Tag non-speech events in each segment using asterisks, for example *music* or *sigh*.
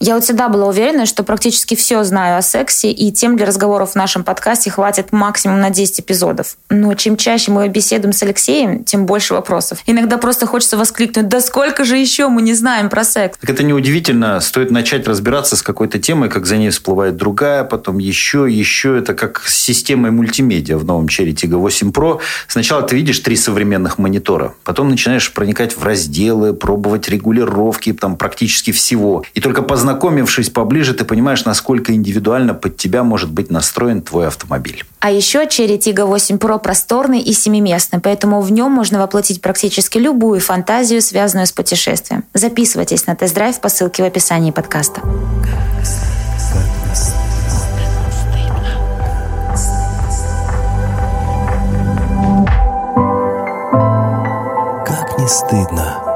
Я вот всегда была уверена, что практически все знаю о сексе, и тем для разговоров в нашем подкасте хватит максимум на 10 эпизодов. Но чем чаще мы беседуем с Алексеем, тем больше вопросов. Иногда просто хочется воскликнуть, да сколько же еще мы не знаем про секс? Так это неудивительно. Стоит начать разбираться с какой-то темой, как за ней всплывает другая, потом еще, еще. Это как с системой мультимедиа в новом Cherry Tiggo 8 Pro. Сначала ты видишь три современных монитора, потом начинаешь проникать в разделы, пробовать регулировки там практически всего. И только познакомившись поближе, ты понимаешь, насколько индивидуально под тебя может быть настроен твой автомобиль. А еще Cherry Tiggo 8 Pro просторный и семиместный, поэтому в нем можно воплотить практически любую фантазию, связанную с путешествием. Записывайтесь на тест-драйв по ссылке в описании подкаста. Как не стыдно.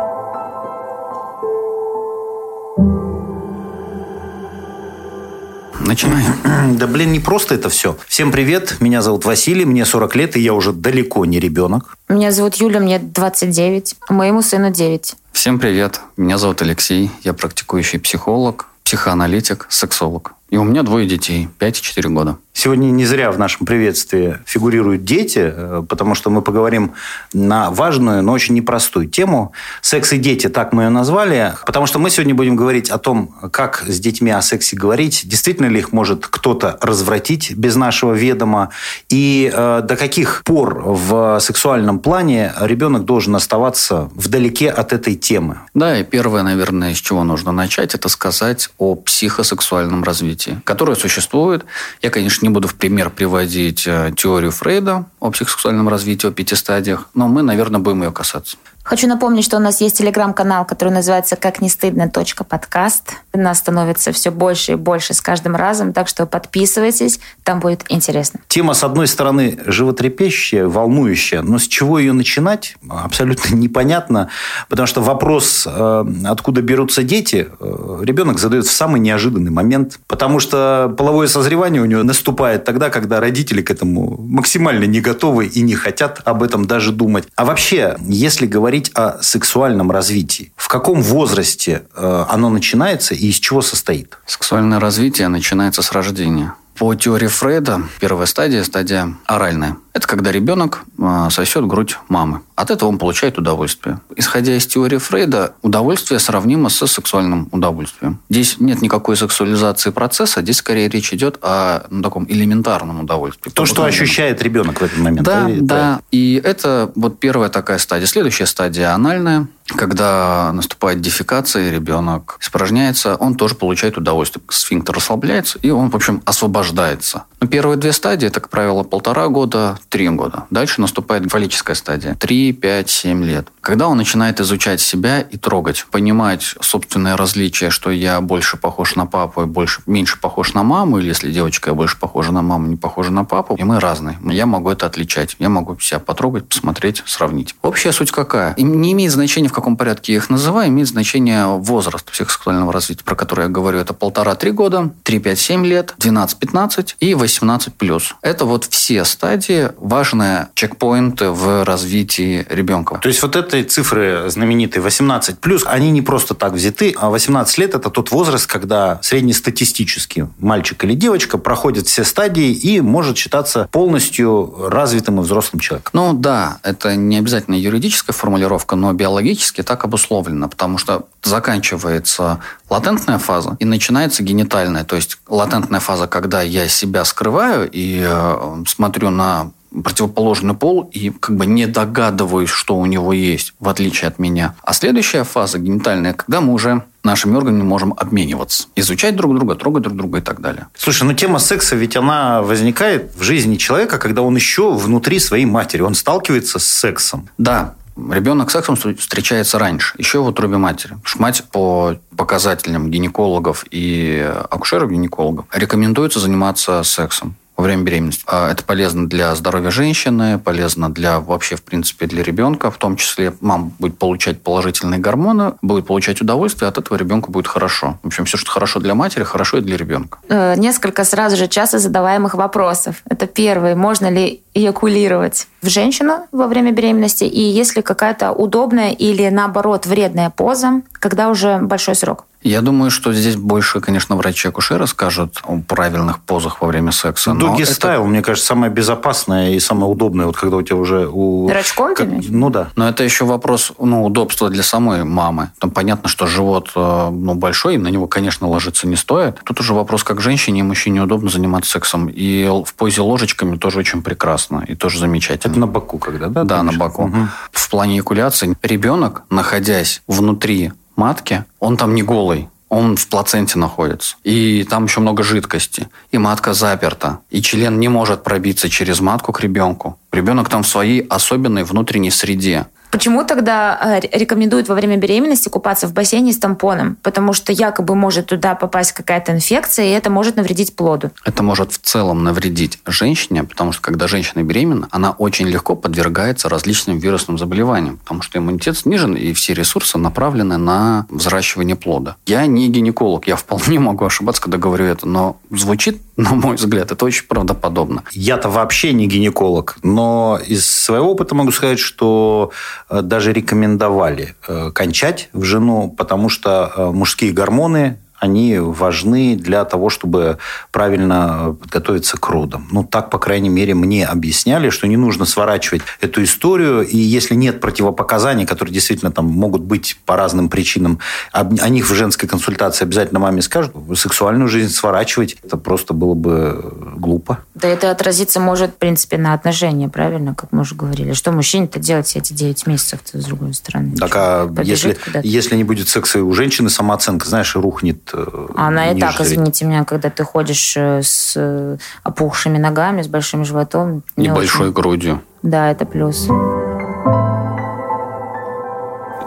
Начинаем. *clears throat* Да блин, не просто это все. Всем привет, меня зовут Василий, мне 40 лет, и я уже далеко не ребенок. Меня зовут Юля, мне 29, а моему сыну 9. Всем привет, меня зовут Алексей, я практикующий психолог, психоаналитик, сексолог. И у меня двое детей, 5 и 4 года. Сегодня не зря в нашем приветствии фигурируют дети, э, потому что мы поговорим на важную, но очень непростую тему. Секс и дети, так мы ее назвали, потому что мы сегодня будем говорить о том, как с детьми о сексе говорить, действительно ли их может кто-то развратить без нашего ведома, и э, до каких пор в сексуальном плане ребенок должен оставаться вдалеке от этой темы. Да, и первое, наверное, с чего нужно начать, это сказать о психосексуальном развитии, которое существует. Я, конечно, не буду в пример приводить э, теорию Фрейда о психосексуальном развитии, о пяти стадиях, но мы, наверное, будем ее касаться. Хочу напомнить, что у нас есть телеграм-канал, который называется «Как не стыдно. подкаст». Нас становится все больше и больше с каждым разом, так что подписывайтесь, там будет интересно. Тема, с одной стороны, животрепещущая, волнующая, но с чего ее начинать, абсолютно *laughs* непонятно, потому что вопрос, э, откуда берутся дети, э, ребенок задает в самый неожиданный момент, потому что половое созревание у него наступает тогда, когда родители к этому максимально не готовы и не хотят об этом даже думать. А вообще, если говорить говорить о сексуальном развитии. В каком возрасте э, оно начинается и из чего состоит? Сексуальное развитие начинается с рождения. По теории Фрейда первая стадия – стадия оральная. Это когда ребенок а, сосет грудь мамы. От этого он получает удовольствие. Исходя из теории Фрейда, удовольствие сравнимо со сексуальным удовольствием. Здесь нет никакой сексуализации процесса, здесь скорее речь идет о ну, таком элементарном удовольствии. То, что ощущает ребенок в этот момент. Да, да. да. И это вот первая такая стадия. Следующая стадия анальная когда наступает дефекация, ребенок испражняется, он тоже получает удовольствие. Сфинктер расслабляется, и он, в общем, освобождается. Но первые две стадии, это, как правило, полтора года, три года. Дальше наступает фаллическая стадия. Три, пять, семь лет. Когда он начинает изучать себя и трогать, понимать собственное различие, что я больше похож на папу и больше, меньше похож на маму, или если девочка, я больше похожа на маму, не похожа на папу, и мы разные. Я могу это отличать. Я могу себя потрогать, посмотреть, сравнить. Общая суть какая? И не имеет значения, в каком порядке я их называю, имеет значение возраст психосексуального развития, про который я говорю. Это полтора-три года, 3-5-7 лет, 12-15 и 18+. Это вот все стадии, важные чекпоинты в развитии ребенка. То есть вот эти цифры знаменитые 18+, они не просто так взяты, а 18 лет – это тот возраст, когда среднестатистически мальчик или девочка проходит все стадии и может считаться полностью развитым и взрослым человеком. Ну да, это не обязательно юридическая формулировка, но биологически так обусловлено, потому что заканчивается латентная фаза и начинается генитальная. То есть латентная фаза, когда я себя скрываю и э, смотрю на противоположный пол и как бы не догадываюсь, что у него есть, в отличие от меня. А следующая фаза генитальная, когда мы уже нашими органами можем обмениваться, изучать друг друга, трогать друг друга и так далее. Слушай, ну тема секса ведь она возникает в жизни человека, когда он еще внутри своей матери, он сталкивается с сексом. Да, Ребенок с сексом встречается раньше, еще в утробе матери. Мать по показателям гинекологов и акушеров-гинекологов рекомендуется заниматься сексом во время беременности. А это полезно для здоровья женщины, полезно для вообще, в принципе, для ребенка. В том числе мама будет получать положительные гормоны, будет получать удовольствие, от этого ребенку будет хорошо. В общем, все, что хорошо для матери, хорошо и для ребенка. Э, несколько сразу же часто задаваемых вопросов. Это первый. Можно ли эякулировать в женщину во время беременности, и есть ли какая-то удобная или, наоборот, вредная поза, когда уже большой срок? Я думаю, что здесь больше, конечно, врачи-акушеры скажут о правильных позах во время секса. Стайл, это... мне кажется, самое безопасное и самое удобное, вот когда у тебя уже... У... Рачком как... Ну да. Но это еще вопрос ну, удобства для самой мамы. Там понятно, что живот э, ну, большой, и на него, конечно, ложиться не стоит. Тут уже вопрос, как женщине и мужчине удобно заниматься сексом. И в позе ложечками тоже очень прекрасно и тоже замечательно. Это на боку когда, да? Да, на боку. Угу. В плане эякуляции ребенок, находясь внутри матки, он там не голый, он в плаценте находится. И там еще много жидкости. И матка заперта. И член не может пробиться через матку к ребенку. Ребенок там в своей особенной внутренней среде. Почему тогда э, рекомендуют во время беременности купаться в бассейне с тампоном? Потому что якобы может туда попасть какая-то инфекция, и это может навредить плоду. Это может в целом навредить женщине, потому что когда женщина беременна, она очень легко подвергается различным вирусным заболеваниям, потому что иммунитет снижен, и все ресурсы направлены на взращивание плода. Я не гинеколог, я вполне *laughs* могу ошибаться, когда говорю это, но звучит, на мой взгляд, это очень правдоподобно. Я-то вообще не гинеколог, но из своего опыта могу сказать, что даже рекомендовали э, кончать в жену, потому что э, мужские гормоны они важны для того, чтобы правильно подготовиться к родам. Ну, так, по крайней мере, мне объясняли, что не нужно сворачивать эту историю, и если нет противопоказаний, которые действительно там могут быть по разным причинам, о них в женской консультации обязательно маме скажут, сексуальную жизнь сворачивать, это просто было бы глупо. Да это отразиться может, в принципе, на отношения, правильно, как мы уже говорили. Что мужчине-то делать все эти 9 месяцев с другой стороны? Так, а если, если не будет секса и у женщины, самооценка, знаешь, рухнет Она и так, извините меня, когда ты ходишь э, с э, опухшими ногами, с большим животом. И большой очень... грудью. Да, это плюс.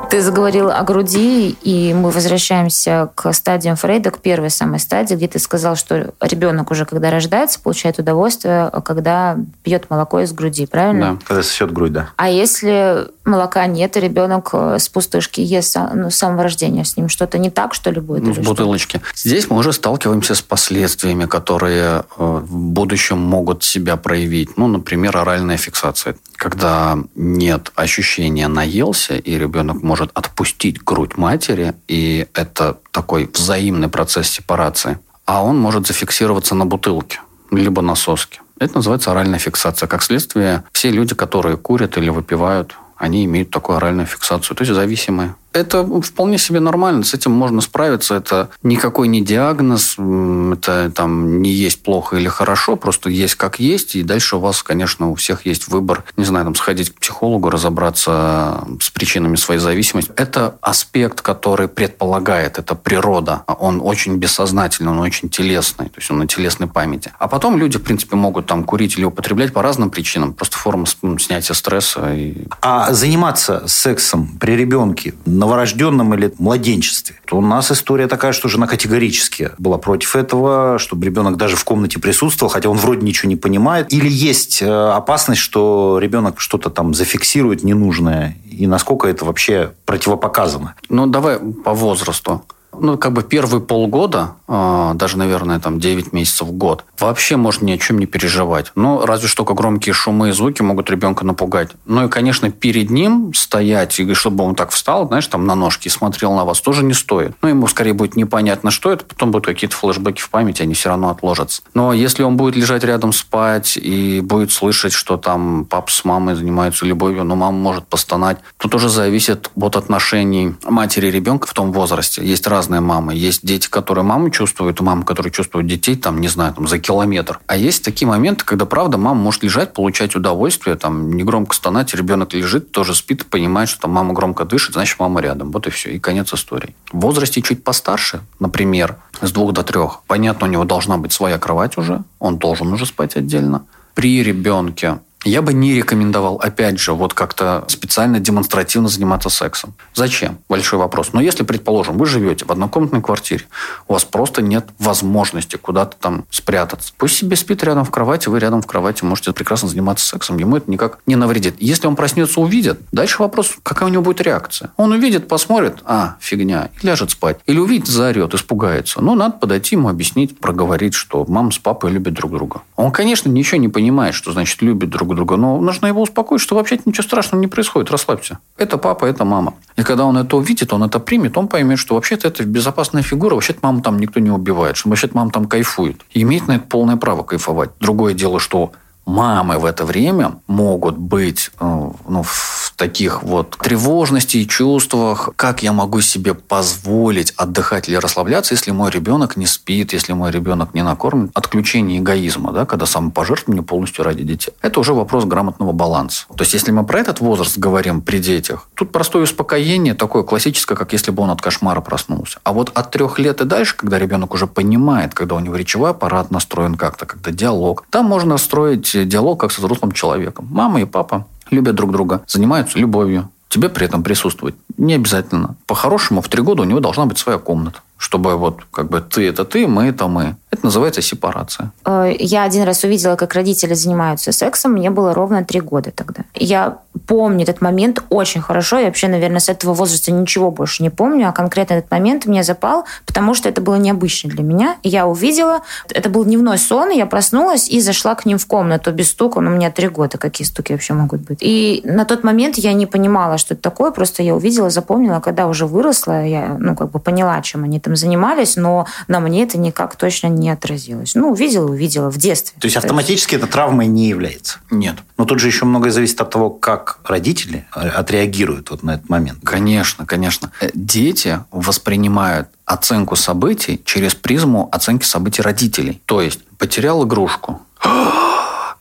Ты заговорил о груди, и мы возвращаемся к стадиям Фрейда, к первой самой стадии, где ты сказал, что ребенок уже, когда рождается, получает удовольствие, когда пьет молоко из груди, правильно? Да, когда сосет грудь, да. А если молока нет, и ребенок э, с пустышки ест ну, с самого рождения, с ним что-то не так, что ли, будет? В бутылочке. Что? Здесь мы уже сталкиваемся с последствиями, которые э, в будущем могут себя проявить. Ну, например, оральная фиксация. Когда нет ощущения наелся, и ребенок может может отпустить грудь матери, и это такой взаимный процесс сепарации. А он может зафиксироваться на бутылке, либо на соске. Это называется оральная фиксация. Как следствие, все люди, которые курят или выпивают, они имеют такую оральную фиксацию, то есть зависимые. Это вполне себе нормально, с этим можно справиться. Это никакой не диагноз, это там не есть плохо или хорошо, просто есть как есть, и дальше у вас, конечно, у всех есть выбор, не знаю, там сходить к психологу, разобраться с причинами своей зависимости. Это аспект, который предполагает, это природа. Он очень бессознательный, он очень телесный, то есть он на телесной памяти. А потом люди, в принципе, могут там курить или употреблять по разным причинам, просто форма снятия стресса. И... А заниматься сексом при ребенке на новорожденном или младенчестве. У нас история такая, что жена категорически была против этого, чтобы ребенок даже в комнате присутствовал, хотя он вроде ничего не понимает. Или есть э, опасность, что ребенок что-то там зафиксирует ненужное, и насколько это вообще противопоказано? Ну, давай по возрасту ну, как бы первые полгода, а, даже, наверное, там 9 месяцев в год, вообще можно ни о чем не переживать. Ну, разве что только громкие шумы и звуки могут ребенка напугать. Ну и, конечно, перед ним стоять, и чтобы он так встал, знаешь, там на ножки и смотрел на вас, тоже не стоит. Ну, ему скорее будет непонятно, что это, потом будут какие-то флешбеки в памяти, они все равно отложатся. Но если он будет лежать рядом спать и будет слышать, что там папа с мамой занимаются любовью, но мама может постонать, то тоже зависит от отношений матери и ребенка в том возрасте. Есть разные разные мамы. Есть дети, которые маму чувствуют, и мамы, которые чувствуют детей, там, не знаю, там, за километр. А есть такие моменты, когда, правда, мама может лежать, получать удовольствие, там, негромко стонать, ребенок лежит, тоже спит, понимает, что там мама громко дышит, значит, мама рядом. Вот и все. И конец истории. В возрасте чуть постарше, например, с двух до трех, понятно, у него должна быть своя кровать уже, он должен уже спать отдельно. При ребенке я бы не рекомендовал, опять же, вот как-то специально демонстративно заниматься сексом. Зачем? Большой вопрос. Но если, предположим, вы живете в однокомнатной квартире, у вас просто нет возможности куда-то там спрятаться. Пусть себе спит рядом в кровати, вы рядом в кровати можете прекрасно заниматься сексом. Ему это никак не навредит. Если он проснется, увидит, дальше вопрос, какая у него будет реакция. Он увидит, посмотрит, а, фигня, и ляжет спать. Или увидит, заорет, испугается. Ну, надо подойти ему объяснить, проговорить, что мама с папой любят друг друга. Он, конечно, ничего не понимает, что значит любят друг друг друга, но нужно его успокоить, что вообще ничего страшного не происходит, расслабься. Это папа, это мама. И когда он это увидит, он это примет, он поймет, что вообще-то это безопасная фигура, вообще-то маму там никто не убивает, что вообще-то мама там кайфует. И имеет на это полное право кайфовать. Другое дело, что мамы в это время могут быть э, ну, в таких вот тревожности и чувствах, как я могу себе позволить отдыхать или расслабляться, если мой ребенок не спит, если мой ребенок не накормлен. Отключение эгоизма, да, когда самопожертвование полностью ради детей. Это уже вопрос грамотного баланса. То есть, если мы про этот возраст говорим при детях, тут простое успокоение, такое классическое, как если бы он от кошмара проснулся. А вот от трех лет и дальше, когда ребенок уже понимает, когда у него речевой аппарат настроен как-то, когда диалог, там можно строить диалог как со взрослым человеком. Мама и папа любят друг друга, занимаются любовью. Тебе при этом присутствовать не обязательно. По-хорошему, в три года у него должна быть своя комната чтобы вот как бы ты это ты, мы это мы. Это называется сепарация. Э, я один раз увидела, как родители занимаются сексом. Мне было ровно три года тогда. Я помню этот момент очень хорошо. Я вообще, наверное, с этого возраста ничего больше не помню. А конкретно этот момент мне запал, потому что это было необычно для меня. Я увидела, это был дневной сон, я проснулась и зашла к ним в комнату без стука. Ну, у меня три года, какие стуки вообще могут быть. И на тот момент я не понимала, что это такое. Просто я увидела, запомнила. Когда уже выросла, я, ну, как бы поняла, чем они там занимались, но на мне это никак точно не отразилось. Ну, увидела, увидела в детстве. То есть автоматически это травмой не является? Нет. Но тут же еще многое зависит от того, как родители отреагируют вот на этот момент. Конечно, конечно. Э, дети воспринимают оценку событий через призму оценки событий родителей. То есть потерял игрушку.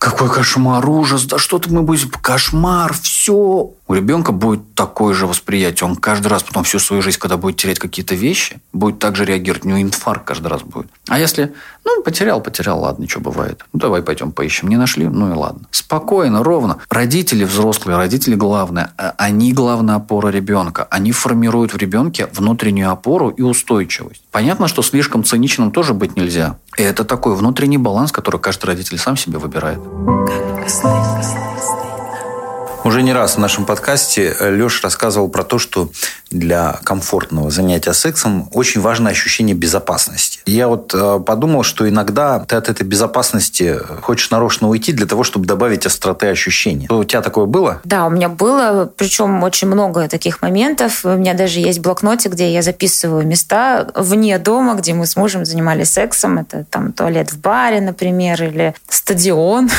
Какой кошмар, ужас, да что-то мы будем... Кошмар, все. У ребенка будет такое же восприятие. Он каждый раз потом всю свою жизнь, когда будет терять какие-то вещи, будет так же реагировать. У него инфаркт каждый раз будет. А если, ну, потерял, потерял, ладно, что бывает. Ну, давай пойдем поищем. Не нашли, ну и ладно. Спокойно, ровно. Родители взрослые, родители главные. А они главная опора ребенка. Они формируют в ребенке внутреннюю опору и устойчивость. Понятно, что слишком циничным тоже быть нельзя. И это такой внутренний баланс, который каждый родитель сам себе выбирает как сны. Уже не раз в нашем подкасте Леша рассказывал про то, что для комфортного занятия сексом очень важно ощущение безопасности. Я вот э, подумал, что иногда ты от этой безопасности хочешь нарочно уйти для того, чтобы добавить остроты ощущений. У тебя такое было? Да, у меня было, причем очень много таких моментов. У меня даже есть блокнотик, где я записываю места вне дома, где мы с мужем занимались сексом. Это там туалет в баре, например, или стадион.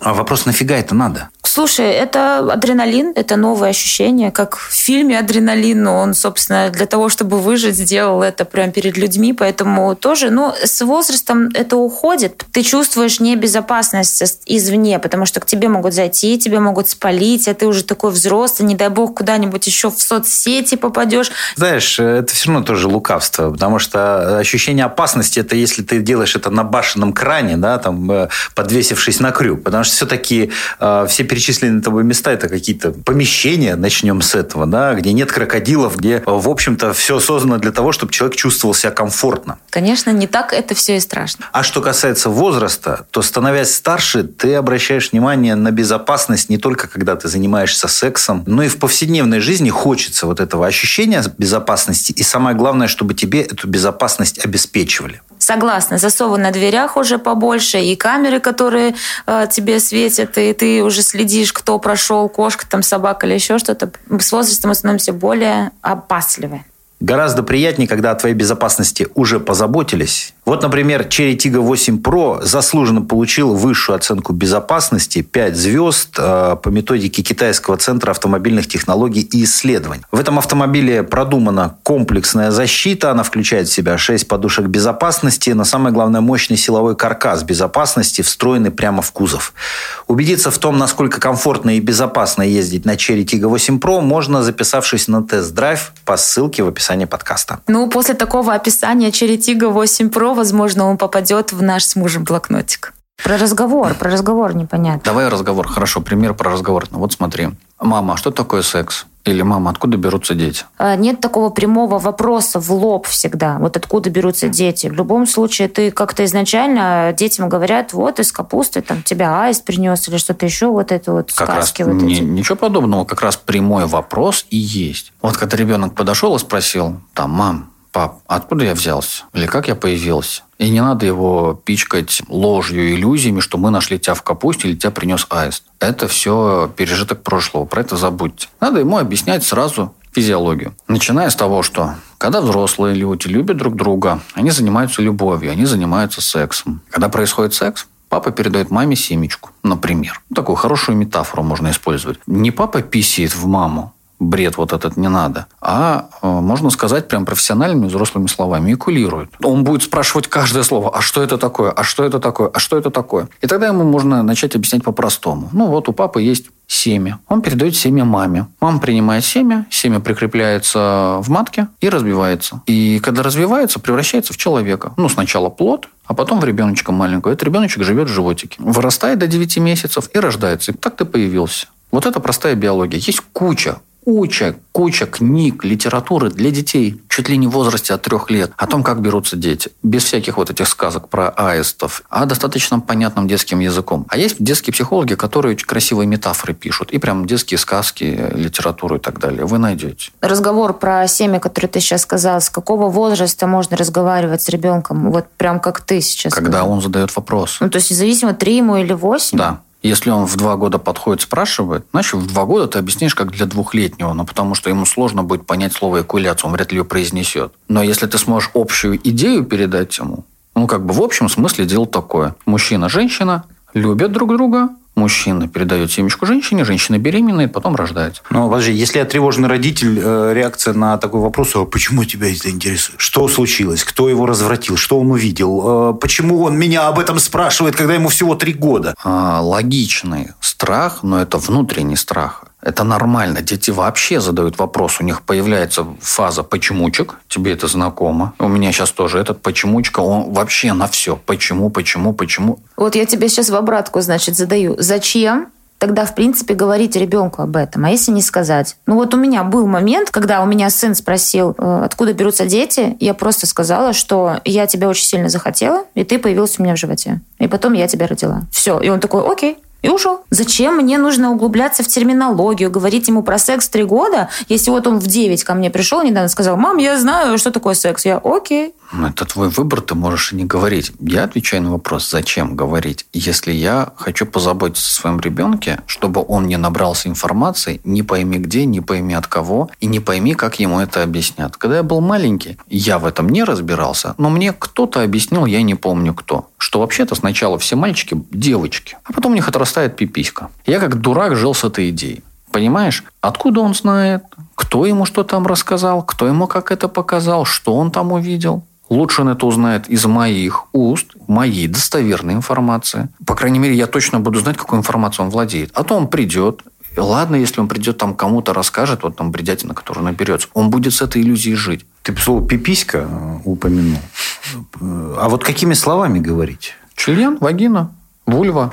А вопрос, нафига это надо? Слушай, это адреналин, это новое ощущение, как в фильме «Адреналин», он, собственно, для того, чтобы выжить, сделал это прямо перед людьми, поэтому тоже, ну, с возрастом это уходит. Ты чувствуешь небезопасность извне, потому что к тебе могут зайти, тебя могут спалить, а ты уже такой взрослый, не дай бог куда-нибудь еще в соцсети попадешь. Знаешь, это все равно тоже лукавство, потому что ощущение опасности, это если ты делаешь это на башенном кране, да, там, э, подвесившись на крюк, потому что все-таки э, все перечисленные тобой места это какие-то помещения, начнем с этого, да, где нет крокодилов, где, в общем-то, все создано для того, чтобы человек чувствовал себя комфортно. Конечно, не так это все и страшно. А что касается возраста, то, становясь старше, ты обращаешь внимание на безопасность не только когда ты занимаешься сексом, но и в повседневной жизни хочется вот этого ощущения безопасности. И самое главное, чтобы тебе эту безопасность обеспечивали. Согласна. Засовы на дверях уже побольше, и камеры, которые э, тебе светят, и ты уже следишь, кто прошел, кошка, там, собака или еще что-то. С возрастом становимся более опасливы. Гораздо приятнее, когда о твоей безопасности уже позаботились. Вот, например, Cherry Tiggo 8 Pro заслуженно получил высшую оценку безопасности 5 звезд э, по методике Китайского центра автомобильных технологий и исследований. В этом автомобиле продумана комплексная защита. Она включает в себя 6 подушек безопасности, но самое главное мощный силовой каркас безопасности, встроенный прямо в кузов. Убедиться в том, насколько комфортно и безопасно ездить на Cherry Tiggo 8 Pro, можно, записавшись на тест-драйв по ссылке в описании подкаста. Ну, после такого описания Черетига 8 Pro, возможно, он попадет в наш с мужем блокнотик. Про разговор, про разговор непонятно. Давай разговор. Хорошо, пример про разговор. Ну, вот смотри. Мама, а что такое секс? Или мама, откуда берутся дети? А, нет такого прямого вопроса в лоб всегда. Вот откуда берутся дети. В любом случае, ты как-то изначально детям говорят, вот из капусты там тебя аист принес или что-то еще, вот это вот как сказки. Раз вот не, Ничего подобного, как раз прямой вопрос и есть. Вот когда ребенок подошел и спросил, там, мам, пап, откуда я взялся? Или как я появился? И не надо его пичкать ложью, иллюзиями, что мы нашли тебя в капусте или тебя принес аист. Это все пережиток прошлого, про это забудьте. Надо ему объяснять сразу физиологию. Начиная с того, что когда взрослые люди любят друг друга, они занимаются любовью, они занимаются сексом. Когда происходит секс, Папа передает маме семечку, например. Такую хорошую метафору можно использовать. Не папа писит в маму, бред вот этот не надо, а э, можно сказать прям профессиональными взрослыми словами, экулирует. Он будет спрашивать каждое слово, а что это такое, а что это такое, а что это такое. И тогда ему можно начать объяснять по-простому. Ну вот у папы есть семя. Он передает семя маме. Мама принимает семя, семя прикрепляется в матке и разбивается. И когда развивается, превращается в человека. Ну, сначала плод, а потом в ребеночка маленького. Этот ребеночек живет в животике. Вырастает до 9 месяцев и рождается. И так ты появился. Вот это простая биология. Есть куча, куча, куча книг, литературы для детей, чуть ли не в возрасте от трех лет, о том, как берутся дети. Без всяких вот этих сказок про аистов, а достаточно понятным детским языком. А есть детские психологи, которые очень красивые метафоры пишут. И прям детские сказки, литературу и так далее. Вы найдете. Разговор про семя, который ты сейчас сказал, с какого возраста можно разговаривать с ребенком? Вот прям как ты сейчас. Когда сказал. он задает вопрос. Ну, то есть независимо, три ему или восемь? Да. Если он в два года подходит, спрашивает, значит, в два года ты объяснишь, как для двухлетнего, но потому что ему сложно будет понять слово экуляция, он вряд ли ее произнесет. Но если ты сможешь общую идею передать ему, ну, как бы в общем смысле дело такое. Мужчина, женщина любят друг друга, мужчина передает семечку женщине, женщина беременная, потом рождается. Ну, подожди, если я тревожный родитель, э, реакция на такой вопрос, а почему тебя это интересует? Что случилось? Кто его развратил? Что он увидел? Э, почему он меня об этом спрашивает, когда ему всего три года? А, логичный страх, но это внутренний страх. Это нормально. Дети вообще задают вопрос. У них появляется фаза почемучек. Тебе это знакомо. У меня сейчас тоже этот почемучка. Он вообще на все. Почему, почему, почему. Вот я тебе сейчас в обратку, значит, задаю. Зачем тогда, в принципе, говорить ребенку об этом. А если не сказать? Ну вот у меня был момент, когда у меня сын спросил, э, откуда берутся дети, я просто сказала, что я тебя очень сильно захотела, и ты появился у меня в животе. И потом я тебя родила. Все. И он такой, окей, и ушел. Зачем мне нужно углубляться в терминологию, говорить ему про секс три года, если вот он в 9 ко мне пришел недавно сказал, мам, я знаю, что такое секс. Я, окей. Ну, это твой выбор, ты можешь и не говорить. Я отвечаю на вопрос, зачем говорить. Если я хочу позаботиться о своем ребенке, чтобы он не набрался информации, не пойми где, не пойми от кого, и не пойми, как ему это объяснят. Когда я был маленький, я в этом не разбирался, но мне кто-то объяснил, я не помню кто, что вообще-то сначала все мальчики – девочки, а потом у них отрастает пиписька. Я как дурак жил с этой идеей. Понимаешь, откуда он знает, кто ему что там рассказал, кто ему как это показал, что он там увидел. Лучше он это узнает из моих уст, моей достоверной информации. По крайней мере, я точно буду знать, какой информацией он владеет. А то он придет, Ладно, если он придет там кому-то расскажет, вот там бредятина, которую наберется, он будет с этой иллюзией жить. Ты слово «пиписька» упомянул. А вот какими словами говорить? Член, вагина, вульва,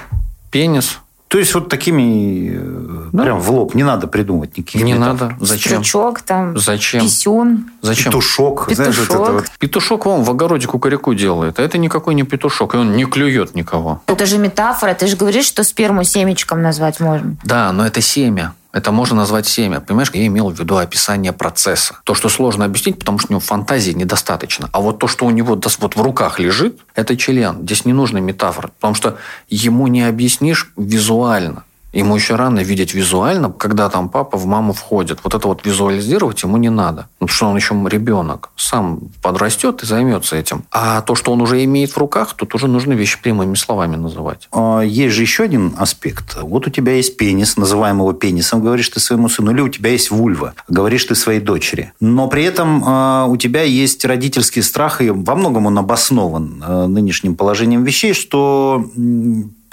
пенис, то есть вот такими э, да. прям в лоб не надо придумывать никаких Не метафор. надо. Зачем? Стручок там, Зачем? писюн. Зачем? Петушок. Петушок. Знаешь, вот вот. Петушок вам в огороде кукареку делает. А это никакой не петушок. И он не клюет никого. Это же метафора. Ты же говоришь, что сперму семечком назвать можно. Да, но это семя. Это можно назвать семя. Понимаешь, я имел в виду описание процесса. То, что сложно объяснить, потому что у него фантазии недостаточно. А вот то, что у него вот в руках лежит, это член. Здесь не нужна метафора. Потому что ему не объяснишь визуально. Ему еще рано видеть визуально, когда там папа в маму входит. Вот это вот визуализировать ему не надо. Потому что он еще ребенок. Сам подрастет и займется этим. А то, что он уже имеет в руках, тут уже нужно вещи прямыми словами называть. А, есть же еще один аспект. Вот у тебя есть пенис, называем его пенисом, говоришь ты своему сыну, или у тебя есть вульва, говоришь ты своей дочери. Но при этом э, у тебя есть родительский страх, и во многом он обоснован э, нынешним положением вещей, что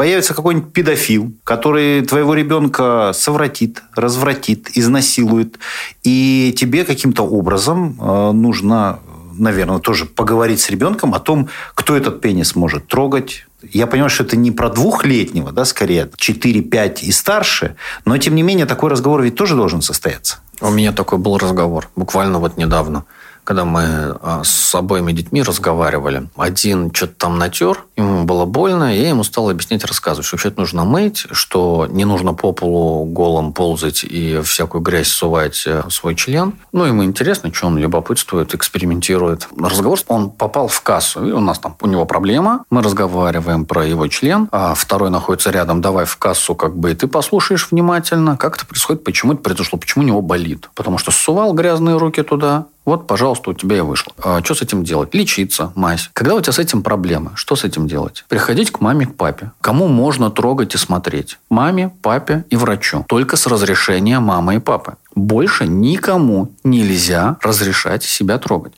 появится какой-нибудь педофил, который твоего ребенка совратит, развратит, изнасилует, и тебе каким-то образом э, нужно наверное, тоже поговорить с ребенком о том, кто этот пенис может трогать. Я понимаю, что это не про двухлетнего, да, скорее 4-5 и старше, но тем не менее такой разговор ведь тоже должен состояться. У меня такой был разговор, буквально вот недавно когда мы а, с обоими детьми разговаривали. Один что-то там натер, ему было больно, и я ему стал объяснять, рассказывать, что вообще нужно мыть, что не нужно по полу голым ползать и всякую грязь сувать э, свой член. Ну, ему интересно, что он любопытствует, экспериментирует. Разговор, он попал в кассу, и у нас там, у него проблема, мы разговариваем про его член, а второй находится рядом, давай в кассу, как бы, и ты послушаешь внимательно, как это происходит, почему это произошло, почему у него болит. Потому что сувал грязные руки туда, вот, пожалуйста, у тебя и вышло. А что с этим делать? Лечиться, мазь. Когда у тебя с этим проблемы, что с этим делать? Приходить к маме, к папе. Кому можно трогать и смотреть? Маме, папе и врачу. Только с разрешения мамы и папы. Больше никому нельзя разрешать себя трогать.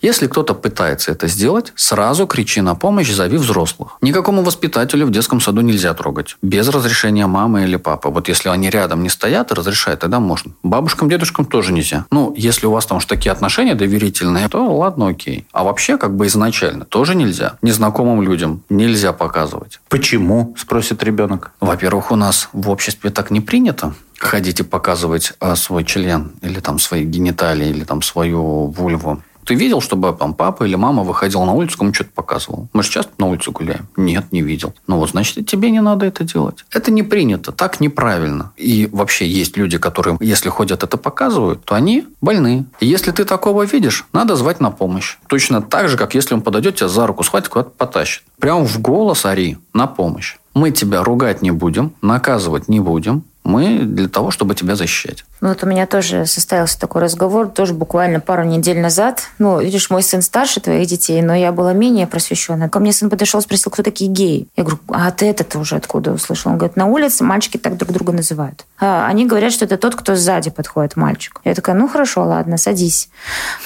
Если кто-то пытается это сделать, сразу кричи на помощь, зови взрослых. Никакому воспитателю в детском саду нельзя трогать. Без разрешения мамы или папы. Вот если они рядом не стоят и разрешают, тогда можно. Бабушкам, дедушкам тоже нельзя. Ну, если у вас там уж такие отношения доверительные, то ладно, окей. А вообще, как бы изначально, тоже нельзя. Незнакомым людям нельзя показывать. Почему? Спросит ребенок. Во-первых, у нас в обществе так не принято ходить и показывать а, свой член или там свои гениталии или там свою вульву. Ты видел, чтобы там папа или мама выходил на улицу, кому что-то показывал? Мы же часто на улице гуляем. Нет, не видел. Ну вот, значит, тебе не надо это делать. Это не принято, так неправильно. И вообще есть люди, которые, если ходят это показывают, то они больны. И если ты такого видишь, надо звать на помощь. Точно так же, как если он подойдет тебя за руку, схватит, куда-то потащит. Прям в голос ори на помощь. Мы тебя ругать не будем, наказывать не будем, мы для того, чтобы тебя защищать. Ну, вот у меня тоже состоялся такой разговор, тоже буквально пару недель назад. Ну, видишь, мой сын старше твоих детей, но я была менее просвещенная. Ко мне сын подошел, спросил, кто такие геи. Я говорю, а ты это уже откуда услышал? Он говорит, на улице мальчики так друг друга называют. А они говорят, что это тот, кто сзади подходит мальчик. Я такая, ну хорошо, ладно, садись.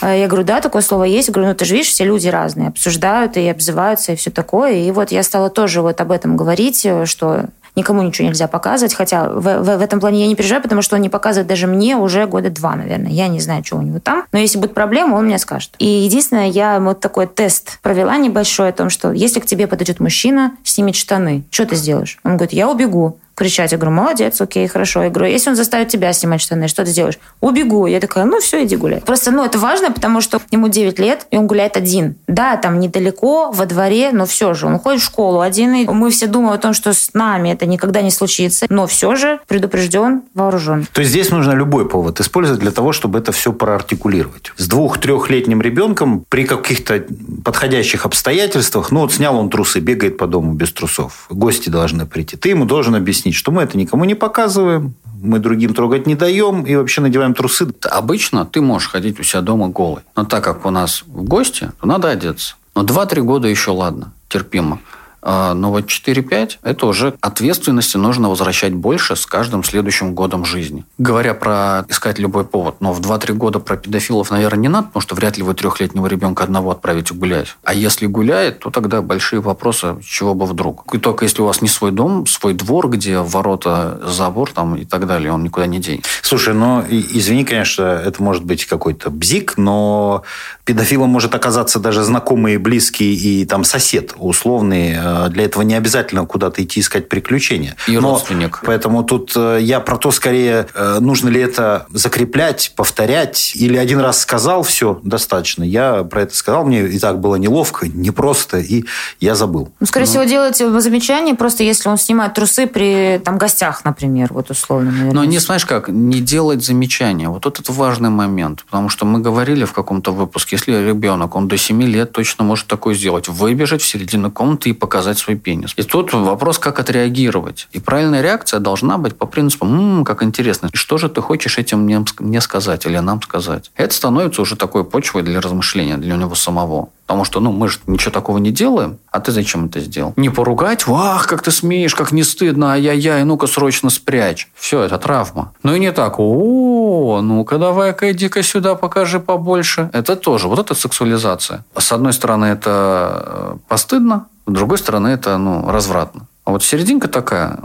А я говорю, да, такое слово есть. Я говорю, ну ты же видишь, все люди разные, обсуждают и обзываются и все такое. И вот я стала тоже вот об этом говорить, что никому ничего нельзя показывать, хотя в, в, в этом плане я не переживаю, потому что он не показывает даже мне уже года два, наверное. Я не знаю, что у него там, но если будет проблема, он мне скажет. И единственное, я вот такой тест провела небольшой о том, что если к тебе подойдет мужчина, снимет штаны, что ты сделаешь? Он говорит, я убегу кричать. Я говорю, молодец, окей, хорошо. Я говорю, если он заставит тебя снимать штаны, что ты сделаешь? Убегу. Я такая, ну все, иди гуляй. Просто, ну, это важно, потому что ему 9 лет, и он гуляет один. Да, там недалеко, во дворе, но все же. Он ходит в школу один, и мы все думаем о том, что с нами это никогда не случится, но все же предупрежден, вооружен. То есть здесь нужно любой повод использовать для того, чтобы это все проартикулировать. С двух-трехлетним ребенком при каких-то подходящих обстоятельствах, ну вот снял он трусы, бегает по дому без трусов. Гости должны прийти. Ты ему должен объяснить, объяснить, что мы это никому не показываем, мы другим трогать не даем и вообще надеваем трусы. Обычно ты можешь ходить у себя дома голый. Но так как у нас в гости, то надо одеться. Но 2-3 года еще ладно, терпимо. А, но вот 4-5 – это уже ответственности нужно возвращать больше с каждым следующим годом жизни. Говоря про искать любой повод, но в 2-3 года про педофилов, наверное, не надо, потому что вряд ли вы трехлетнего ребенка одного отправите гулять. А если гуляет, то тогда большие вопросы, чего бы вдруг. И только если у вас не свой дом, свой двор, где ворота, забор там и так далее, он никуда не денется. Слушай, ну, извини, конечно, это может быть какой-то бзик, но педофилом может оказаться даже знакомый, близкий и там сосед условный, э, для этого не обязательно куда-то идти искать приключения. И Но, родственник. Поэтому тут э, я про то скорее, э, нужно ли это закреплять, повторять, или один раз сказал, все, достаточно. Я про это сказал, мне и так было неловко, непросто, и я забыл. Ну, скорее ну. всего, делать замечание, просто если он снимает трусы при там, гостях, например, вот условно. Наверное. Но не знаешь как, не делать замечания. Вот этот важный момент, потому что мы говорили в каком-то выпуске, если ребенок, он до 7 лет точно может такое сделать, выбежать в середину комнаты и показать показать свой пенис. И тут вопрос, как отреагировать. И правильная реакция должна быть по принципу, м-м, как интересно, что же ты хочешь этим мне, мне сказать или нам сказать. Это становится уже такой почвой для размышления, для него самого. Потому что, ну, мы же ничего такого не делаем, а ты зачем это сделал? Не поругать, вах, как ты смеешь, как не стыдно, ай-яй-яй, ну-ка срочно спрячь. Все, это травма. Ну и не так, о, ну-ка давай-ка иди-ка сюда, покажи побольше. Это тоже, вот это сексуализация. С одной стороны, это э, постыдно, с другой стороны, это ну, развратно. А вот серединка такая,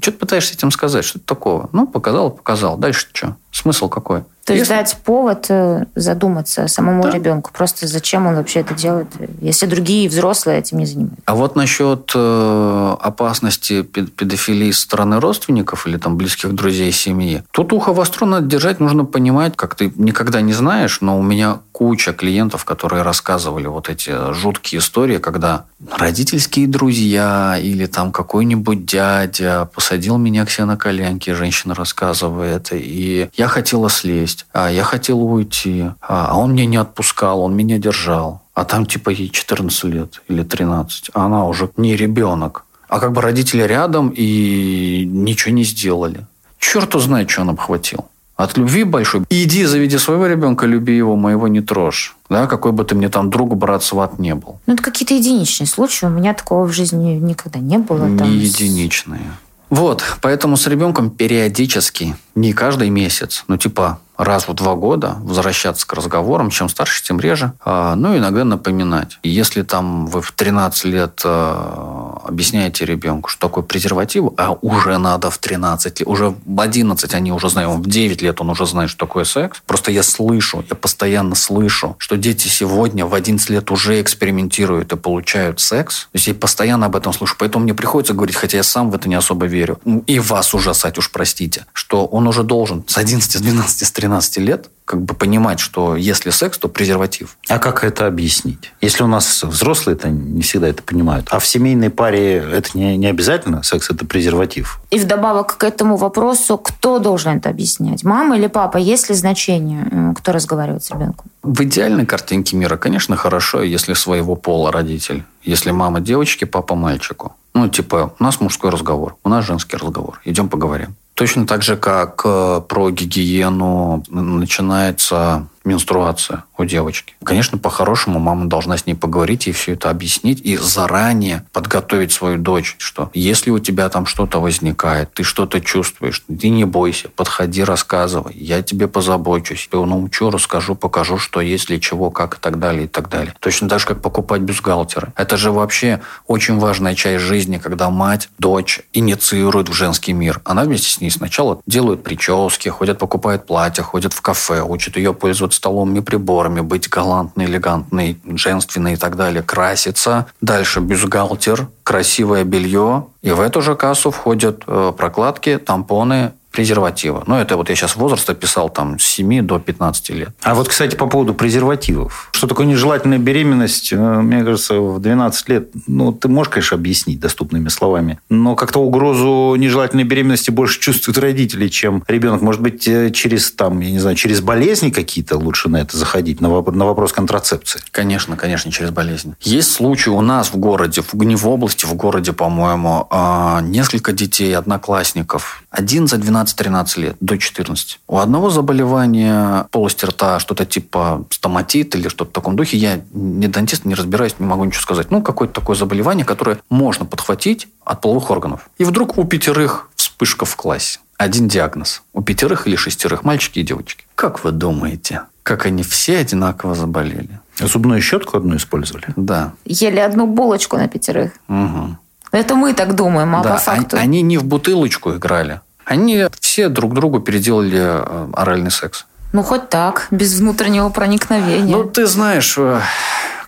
что ты пытаешься этим сказать? Что это такого? Ну, показал, показал. Дальше что? Смысл какой? То есть если... дать повод э, задуматься самому да. ребенку. Просто зачем он вообще это делает, если другие взрослые этим не занимаются. А вот насчет э, опасности педофилии со стороны родственников или там близких друзей семьи. Тут ухо востро надо держать, нужно понимать, как ты никогда не знаешь, но у меня куча клиентов, которые рассказывали вот эти жуткие истории, когда родительские друзья или там какой-нибудь дядя посадил меня к себе на коленке, женщина рассказывает, и я хотела слезть, а я хотела уйти, а, а он меня не отпускал, он меня держал. А там типа ей 14 лет или 13, а она уже не ребенок. А как бы родители рядом и ничего не сделали. Черт знает, что он обхватил. От любви большой. Иди, заведи своего ребенка, люби его, моего не трожь. Да, какой бы ты мне там друг, брат, сват не был. Ну, это какие-то единичные случаи. У меня такого в жизни никогда не было. Не там... единичные. Вот, поэтому с ребенком периодически, не каждый месяц, ну типа раз в два года возвращаться к разговорам. Чем старше, тем реже. А, ну, иногда напоминать. Если там вы в 13 лет а, объясняете ребенку, что такое презерватив, а уже надо в 13 лет, уже в 11 они уже знают, в 9 лет он уже знает, что такое секс. Просто я слышу, я постоянно слышу, что дети сегодня в 11 лет уже экспериментируют и получают секс. То есть я постоянно об этом слышу. Поэтому мне приходится говорить, хотя я сам в это не особо верю. И вас ужасать, уж простите, что он уже должен с 11, с 12, с 13 13 лет как бы понимать, что если секс, то презерватив. А как это объяснить? Если у нас взрослые это не всегда это понимают. А в семейной паре это не, не обязательно, секс это презерватив. И вдобавок к этому вопросу, кто должен это объяснять? Мама или папа? Есть ли значение, э, кто разговаривает с ребенком? В идеальной картинке мира, конечно, хорошо, если своего пола родитель. Если мама девочки, папа мальчику. Ну, типа, у нас мужской разговор, у нас женский разговор. Идем поговорим. Точно так же, как э, про гигиену начинается менструация у девочки. Конечно, по-хорошему мама должна с ней поговорить и все это объяснить и заранее подготовить свою дочь, что если у тебя там что-то возникает, ты что-то чувствуешь, ты не бойся, подходи, рассказывай, я тебе позабочусь, я научу, расскажу, покажу, что есть, для чего, как и так далее, и так далее. Точно так же, как покупать бюстгальтеры. Это же вообще очень важная часть жизни, когда мать, дочь инициирует в женский мир. Она вместе с ней сначала делают прически, ходят, покупают платья, ходят в кафе, учат ее пользоваться столом и приборами, быть галантной, элегантной, женственной и так далее, краситься. Дальше бюстгальтер, красивое белье. И в эту же кассу входят э, прокладки, тампоны, презерватива. Ну, это вот я сейчас возраст описал, там, с 7 до 15 лет. А вот, кстати, по поводу презервативов. Что такое нежелательная беременность, э, мне кажется, в 12 лет, ну, ты можешь, конечно, объяснить доступными словами, но как-то угрозу нежелательной беременности больше чувствуют родители, чем ребенок. Может быть, э, через, там, я не знаю, через болезни какие-то лучше на это заходить, на, вопрос, на вопрос контрацепции? Конечно, конечно, через болезни. Есть случаи у нас в городе, не в области, в городе, по-моему, а, несколько детей, одноклассников, один за 12 12-13 лет, до 14. У одного заболевания полости рта что-то типа стоматит или что-то в таком духе. Я не дантист, не разбираюсь, не могу ничего сказать. Ну, какое-то такое заболевание, которое можно подхватить от половых органов. И вдруг у пятерых вспышка в классе. Один диагноз. У пятерых или шестерых, мальчики и девочки. Как вы думаете, как они все одинаково заболели? Зубную щетку одну использовали? Да. Ели одну булочку на пятерых. Угу. Это мы так думаем, а да, по факту... Они не в бутылочку играли. Они все друг другу переделали э, оральный секс. Ну, хоть так, без внутреннего проникновения. Ну, ты знаешь, э,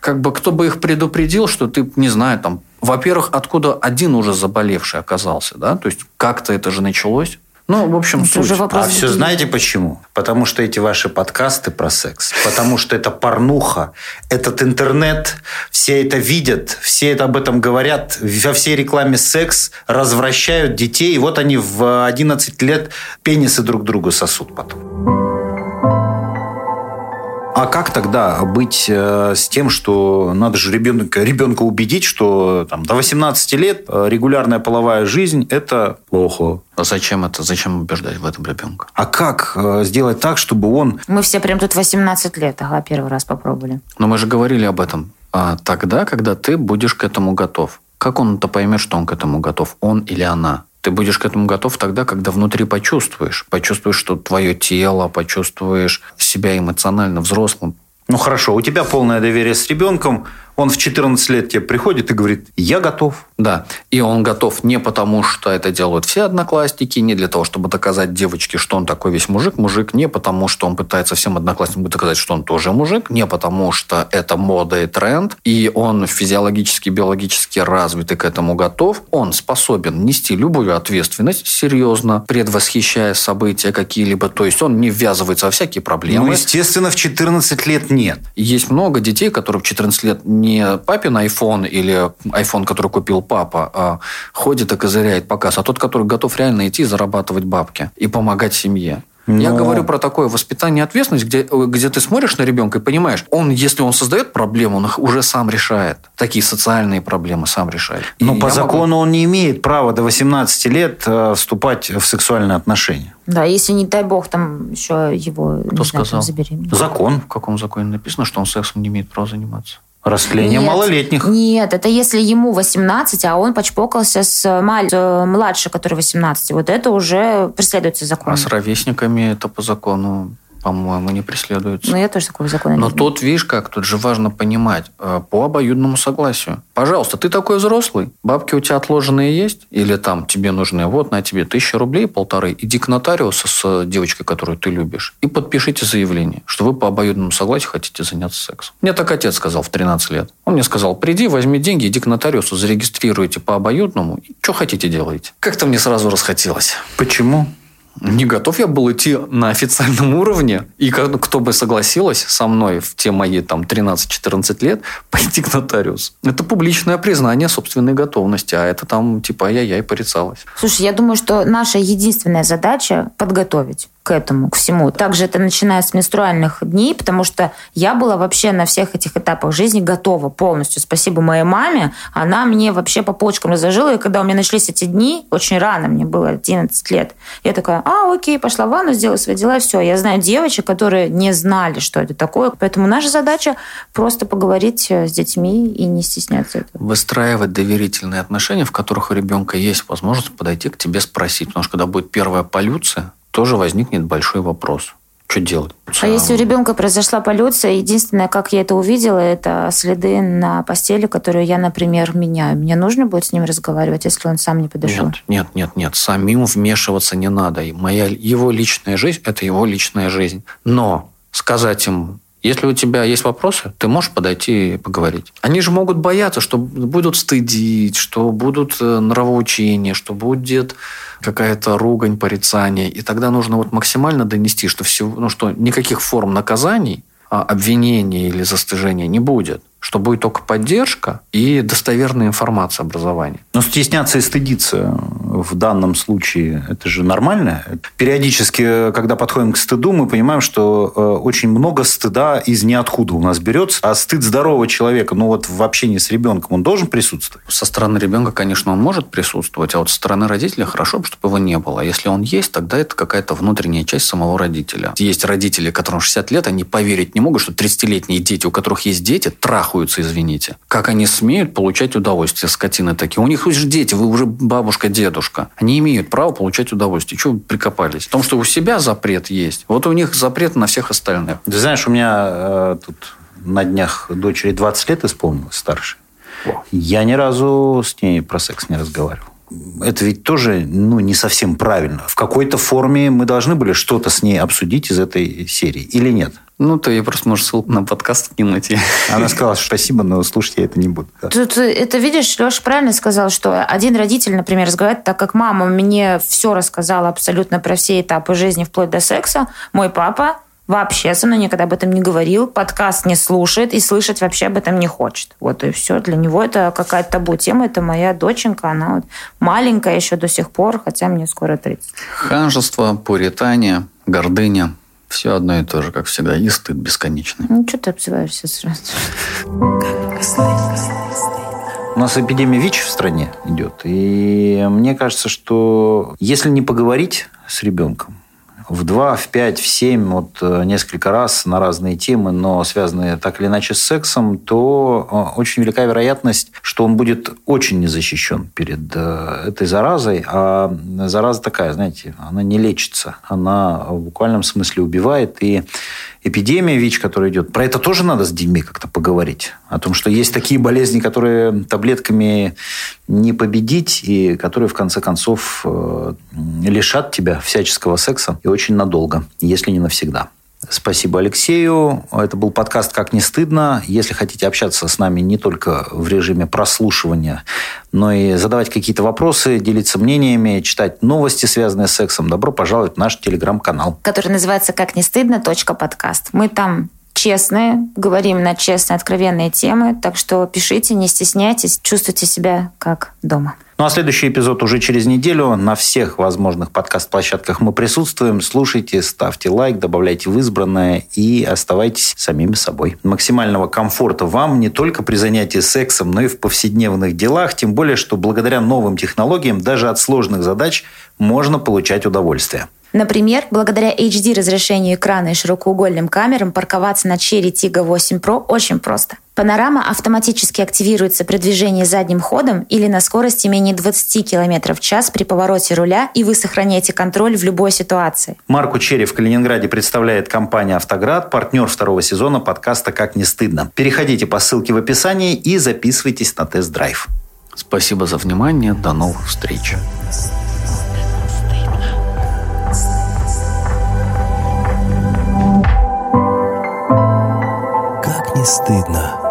как бы кто бы их предупредил, что ты, не знаю, там, во-первых, откуда один уже заболевший оказался, да? То есть, как-то это же началось. Ну, в общем, это Уже вопрос а все знаете почему? Потому что эти ваши подкасты про секс, потому что это порнуха, этот интернет, все это видят, все это об этом говорят, во всей рекламе секс развращают детей, и вот они в 11 лет пенисы друг другу сосут потом. А как тогда быть э, с тем, что надо же ребенка, ребенка убедить, что там, до 18 лет э, регулярная половая жизнь – это плохо? А зачем это? Зачем убеждать в этом ребенка? А как э, сделать так, чтобы он... Мы все прям тут 18 лет, ага, первый раз попробовали. Но мы же говорили об этом. А тогда, когда ты будешь к этому готов. Как он это поймет, что он к этому готов? Он или она? Ты будешь к этому готов тогда, когда внутри почувствуешь. Почувствуешь, что твое тело, почувствуешь себя эмоционально взрослым. Ну хорошо, у тебя полное доверие с ребенком, он в 14 лет тебе приходит и говорит, я готов. Да, и он готов не потому, что это делают все одноклассники, не для того, чтобы доказать девочке, что он такой весь мужик. Мужик не потому, что он пытается всем одноклассникам доказать, что он тоже мужик, не потому, что это мода и тренд, и он физиологически, биологически развит и к этому готов. Он способен нести любую ответственность серьезно, предвосхищая события какие-либо. То есть он не ввязывается во всякие проблемы. Ну, естественно, в 14 лет нет. Есть много детей, которые в 14 лет не папин iPhone или iPhone, который купил папа, а ходит и козыряет показ, а тот, который готов реально идти зарабатывать бабки и помогать семье. Но... Я говорю про такое воспитание ответственность, где, где ты смотришь на ребенка и понимаешь, он, если он создает проблему, он их уже сам решает. Такие социальные проблемы сам решает. Но и по закону могу... он не имеет права до 18 лет э, вступать в сексуальные отношения. Да, если не дай бог там еще его Кто сказал? Знаю, забеременеть. Закон. В каком законе написано, что он сексом не имеет права заниматься? Растление нет, малолетних. Нет, это если ему 18, а он почпокался с, маль... с младшей, который 18. Вот это уже преследуется законом. А с ровесниками это по закону по-моему, не преследуется. Ну, я тоже такого закона Но не тут, видишь как, тут же важно понимать, э, по обоюдному согласию. Пожалуйста, ты такой взрослый, бабки у тебя отложенные есть, или там тебе нужны, вот на тебе тысяча рублей, полторы, иди к нотариусу с девочкой, которую ты любишь, и подпишите заявление, что вы по обоюдному согласию хотите заняться сексом. Мне так отец сказал в 13 лет. Он мне сказал, приди, возьми деньги, иди к нотариусу, зарегистрируйте по обоюдному, что хотите делайте. Как-то мне сразу расхотелось. Почему? Не готов я был идти на официальном уровне. И кто бы согласилась со мной в те мои там 13-14 лет *laughs* пойти к нотариусу. Это публичное признание собственной готовности. А это там типа я-я и порицалось. Слушай, я думаю, что наша единственная задача подготовить к этому, к всему. Также это начиная с менструальных дней, потому что я была вообще на всех этих этапах жизни готова полностью. Спасибо моей маме. Она мне вообще по почкам разложила. И когда у меня начались эти дни, очень рано, мне было 11 лет, я такая, а, окей, пошла в ванну, сделала свои дела, все. Я знаю девочек, которые не знали, что это такое. Поэтому наша задача просто поговорить э, с детьми и не стесняться этого. Выстраивать доверительные отношения, в которых у ребенка есть возможность подойти к тебе спросить. Потому что когда будет первая полюция, тоже возникнет большой вопрос. Что делать? А если у ребенка произошла полюция, единственное, как я это увидела, это следы на постели, которые я, например, меняю. Мне нужно будет с ним разговаривать, если он сам не подошел? Нет, нет, нет, нет. Самим вмешиваться не надо. Моя, его личная жизнь – это его личная жизнь. Но сказать им, если у тебя есть вопросы, ты можешь подойти и поговорить. Они же могут бояться, что будут стыдить, что будут э, нравоучения, что будет какая-то ругань, порицание. И тогда нужно вот максимально донести, что, все, ну, что никаких форм наказаний, а обвинения или застыжения не будет что будет только поддержка и достоверная информация образования. Но стесняться и стыдиться в данном случае, это же нормально. Периодически, когда подходим к стыду, мы понимаем, что э, очень много стыда из ниоткуда у нас берется. А стыд здорового человека, ну вот в общении с ребенком, он должен присутствовать? Со стороны ребенка, конечно, он может присутствовать, а вот со стороны родителя хорошо, чтобы его не было. А если он есть, тогда это какая-то внутренняя часть самого родителя. Есть родители, которым 60 лет, они поверить не могут, что 30-летние дети, у которых есть дети, трахают трахаются, извините. Как они смеют получать удовольствие, скотины такие? У них уже дети, вы уже бабушка, дедушка. Они имеют право получать удовольствие. Чего вы прикопались? В том, что у себя запрет есть. Вот у них запрет на всех остальных. Ты знаешь, у меня э, тут на днях дочери 20 лет исполнилось старше. Я ни разу с ней про секс не разговаривал это ведь тоже ну, не совсем правильно. В какой-то форме мы должны были что-то с ней обсудить из этой серии или нет? Ну, то я просто можешь ссылку на подкаст кинуть. Она сказала, что спасибо, но слушать я это не буду. Да. Тут э, это, видишь, Леша правильно сказал, что один родитель, например, разговаривает, так как мама мне все рассказала абсолютно про все этапы жизни вплоть до секса, мой папа вообще со мной никогда об этом не говорил, подкаст не слушает и слышать вообще об этом не хочет. Вот и все. Для него это какая-то табу тема. Это моя доченька, она вот маленькая еще до сих пор, хотя мне скоро 30. Ханжество, пуритание, гордыня – все одно и то же, как всегда. И стыд бесконечный. Ну, что ты обзываешься сразу? У нас эпидемия ВИЧ в стране идет. И мне кажется, что если не поговорить с ребенком, в 2, в 5, в 7, вот э, несколько раз на разные темы, но связанные так или иначе с сексом, то э, очень велика вероятность, что он будет очень незащищен перед э, этой заразой. А зараза такая, знаете, она не лечится. Она в буквальном смысле убивает. И эпидемия ВИЧ, которая идет. Про это тоже надо с детьми как-то поговорить. О том, что есть такие болезни, которые таблетками не победить, и которые, в конце концов, э, лишат тебя всяческого секса и очень надолго, если не навсегда. Спасибо Алексею. Это был подкаст «Как не стыдно». Если хотите общаться с нами не только в режиме прослушивания, но и задавать какие-то вопросы, делиться мнениями, читать новости, связанные с сексом, добро пожаловать в наш телеграм-канал. Который называется «Как не стыдно. подкаст». Мы там честные, говорим на честные, откровенные темы, так что пишите, не стесняйтесь, чувствуйте себя как дома. Ну а следующий эпизод уже через неделю. На всех возможных подкаст-площадках мы присутствуем. Слушайте, ставьте лайк, добавляйте в избранное и оставайтесь самими собой. Максимального комфорта вам не только при занятии сексом, но и в повседневных делах. Тем более, что благодаря новым технологиям даже от сложных задач можно получать удовольствие. Например, благодаря HD разрешению экрана и широкоугольным камерам парковаться на Cherry Tiggo 8 Pro очень просто. Панорама автоматически активируется при движении задним ходом или на скорости менее 20 км в час при повороте руля, и вы сохраняете контроль в любой ситуации. Марку Черри в Калининграде представляет компания «Автоград», партнер второго сезона подкаста «Как не стыдно». Переходите по ссылке в описании и записывайтесь на тест-драйв. Спасибо за внимание. До новых встреч. стыдно.